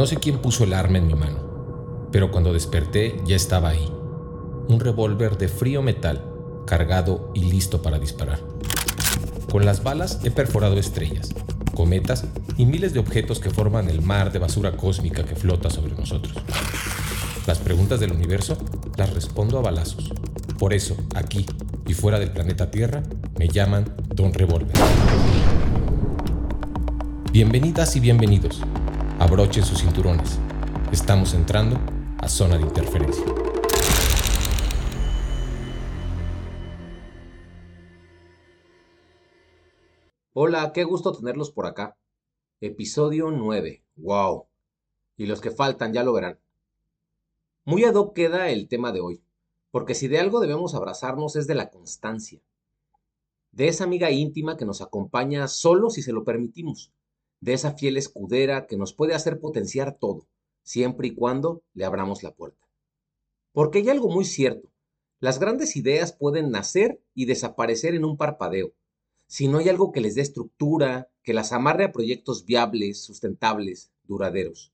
No sé quién puso el arma en mi mano, pero cuando desperté ya estaba ahí. Un revólver de frío metal, cargado y listo para disparar. Con las balas he perforado estrellas, cometas y miles de objetos que forman el mar de basura cósmica que flota sobre nosotros. Las preguntas del universo las respondo a balazos. Por eso, aquí y fuera del planeta Tierra, me llaman Don Revolver. Bienvenidas y bienvenidos. Abrochen sus cinturones. Estamos entrando a zona de interferencia. Hola, qué gusto tenerlos por acá. Episodio 9. ¡Wow! Y los que faltan ya lo verán. Muy ad hoc queda el tema de hoy, porque si de algo debemos abrazarnos es de la constancia. De esa amiga íntima que nos acompaña solo si se lo permitimos. De esa fiel escudera que nos puede hacer potenciar todo, siempre y cuando le abramos la puerta. Porque hay algo muy cierto. Las grandes ideas pueden nacer y desaparecer en un parpadeo si no hay algo que les dé estructura, que las amarre a proyectos viables, sustentables, duraderos.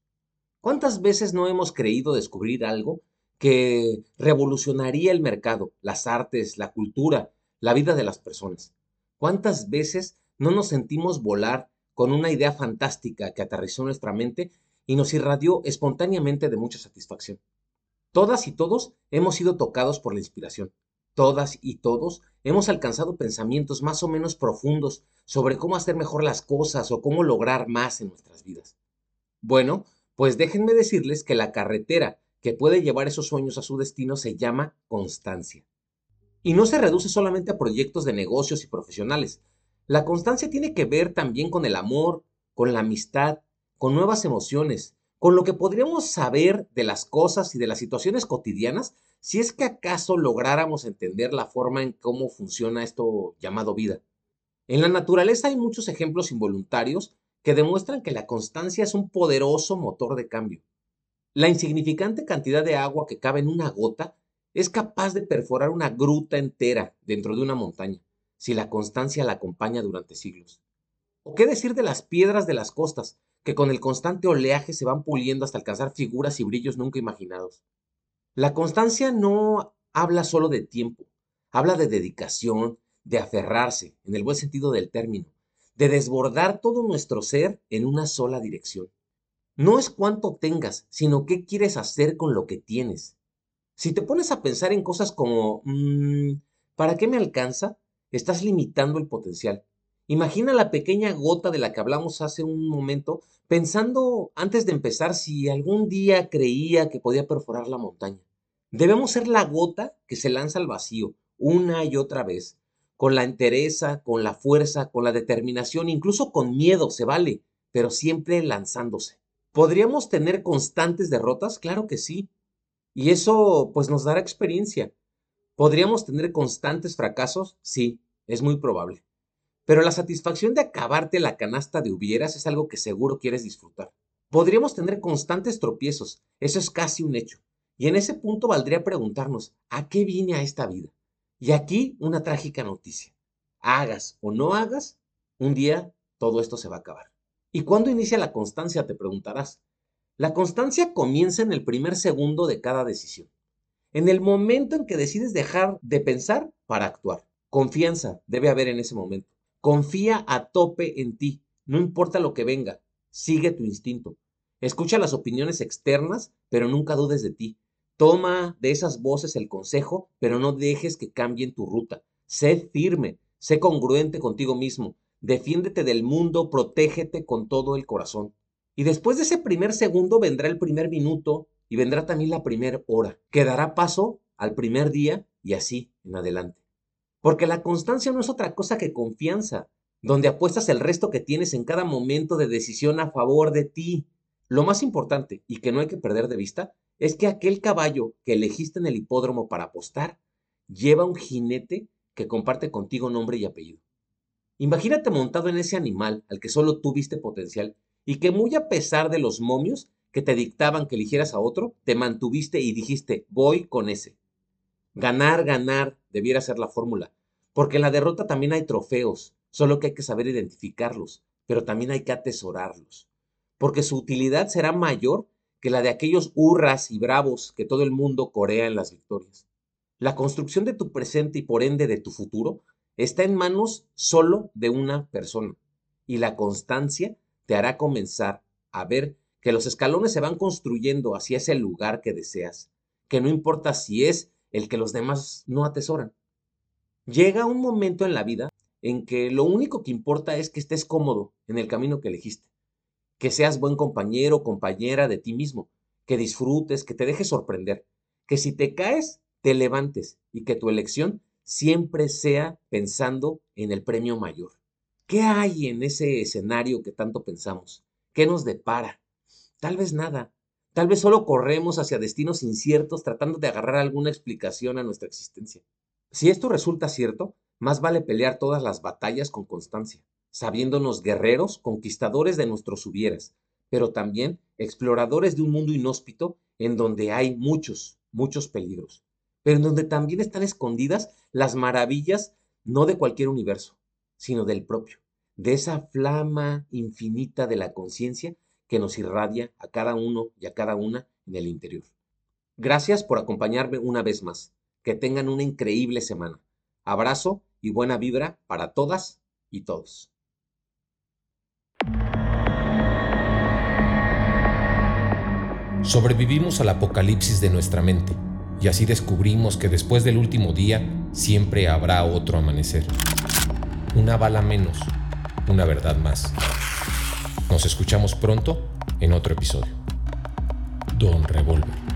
¿Cuántas veces no hemos creído descubrir algo que revolucionaría el mercado, las artes, la cultura, la vida de las personas? ¿Cuántas veces no nos sentimos volar con una idea fantástica que aterrizó nuestra mente y nos irradió espontáneamente de mucha satisfacción? Todas y todos hemos sido tocados por la inspiración. Todas y todos hemos alcanzado pensamientos más o menos profundos sobre cómo hacer mejor las cosas o cómo lograr más en nuestras vidas. Bueno, pues déjenme decirles que la carretera que puede llevar esos sueños a su destino se llama constancia. Y no se reduce solamente a proyectos de negocios y profesionales. La constancia tiene que ver también con el amor, con la amistad, con nuevas emociones, con lo que podríamos saber de las cosas y de las situaciones cotidianas si es que acaso lográramos entender la forma en cómo funciona esto llamado vida. En la naturaleza hay muchos ejemplos involuntarios que demuestran que la constancia es un poderoso motor de cambio. La insignificante cantidad de agua que cabe en una gota es capaz de perforar una gruta entera dentro de una montaña, si la constancia la acompaña durante siglos. ¿O qué decir de las piedras de las costas, que con el constante oleaje se van puliendo hasta alcanzar figuras y brillos nunca imaginados? La constancia no habla solo de tiempo, habla de dedicación, de aferrarse, en el buen sentido del término, de desbordar todo nuestro ser en una sola dirección. No es cuánto tengas, sino qué quieres hacer con lo que tienes. Si te pones a pensar en cosas como, mmm, ¿para qué me alcanza? Estás limitando el potencial. Imagina la pequeña gota de la que hablamos hace un momento, pensando antes de empezar si algún día creía que podía perforar la montaña. Debemos ser la gota que se lanza al vacío una y otra vez, con la entereza, con la fuerza, con la determinación, incluso con miedo, se vale, pero siempre lanzándose. ¿Podríamos tener constantes derrotas? Claro que sí. Y eso pues nos dará experiencia. ¿Podríamos tener constantes fracasos? Sí, es muy probable. Pero la satisfacción de acabarte la canasta de hubieras es algo que seguro quieres disfrutar. Podríamos tener constantes tropiezos, eso es casi un hecho. Y en ese punto valdría preguntarnos, ¿a qué vine a esta vida? Y aquí una trágica noticia. Hagas o no hagas, un día todo esto se va a acabar. ¿Y cuándo inicia la constancia? Te preguntarás. La constancia comienza en el primer segundo de cada decisión. En el momento en que decides dejar de pensar para actuar. Confianza debe haber en ese momento. Confía a tope en ti. No importa lo que venga. Sigue tu instinto. Escucha las opiniones externas, pero nunca dudes de ti. Toma de esas voces el consejo, pero no dejes que cambien tu ruta. Sé firme, sé congruente contigo mismo. Defiéndete del mundo, protégete con todo el corazón. Y después de ese primer segundo vendrá el primer minuto y vendrá también la primera hora, que dará paso al primer día y así en adelante. Porque la constancia no es otra cosa que confianza, donde apuestas el resto que tienes en cada momento de decisión a favor de ti. Lo más importante y que no hay que perder de vista es que aquel caballo que elegiste en el hipódromo para apostar lleva un jinete que comparte contigo nombre y apellido. Imagínate montado en ese animal al que solo tú viste potencial y que muy a pesar de los momios que te dictaban que eligieras a otro, te mantuviste y dijiste, voy con ese. Ganar, ganar debiera ser la fórmula, porque en la derrota también hay trofeos, solo que hay que saber identificarlos, pero también hay que atesorarlos. porque su utilidad será mayor que la de aquellos hurras y bravos que todo el mundo corea en las victorias. La construcción de tu presente y por ende de tu futuro está en manos solo de una persona y la constancia te hará comenzar a ver que los escalones se van construyendo hacia ese lugar que deseas, que no importa si es el que los demás no atesoran. Llega un momento en la vida en que lo único que importa es que estés cómodo en el camino que elegiste, que seas buen compañero o compañera de ti mismo, que disfrutes, que te dejes sorprender, que si te caes, te levantes y que tu elección siempre sea pensando en el premio mayor. ¿Qué hay en ese escenario que tanto pensamos? ¿Qué nos depara? Tal vez nada. Tal vez solo corremos hacia destinos inciertos tratando de agarrar alguna explicación a nuestra existencia. Si esto resulta cierto, más vale pelear todas las batallas con constancia, sabiéndonos guerreros, conquistadores de nuestros hubieras, pero también exploradores de un mundo inhóspito en donde hay muchos, muchos peligros, pero en donde también están escondidas las maravillas no de cualquier universo, sino del propio, de esa flama infinita de la conciencia que nos irradia a cada uno y a cada una en el interior. Gracias por acompañarme una vez más. Que tengan una increíble semana. Abrazo y buena vibra para todas y todos. Sobrevivimos al apocalipsis de nuestra mente y así descubrimos que después del último día siempre habrá otro amanecer. Una bala menos, una verdad más. Nos escuchamos pronto en otro episodio. Don Revolver.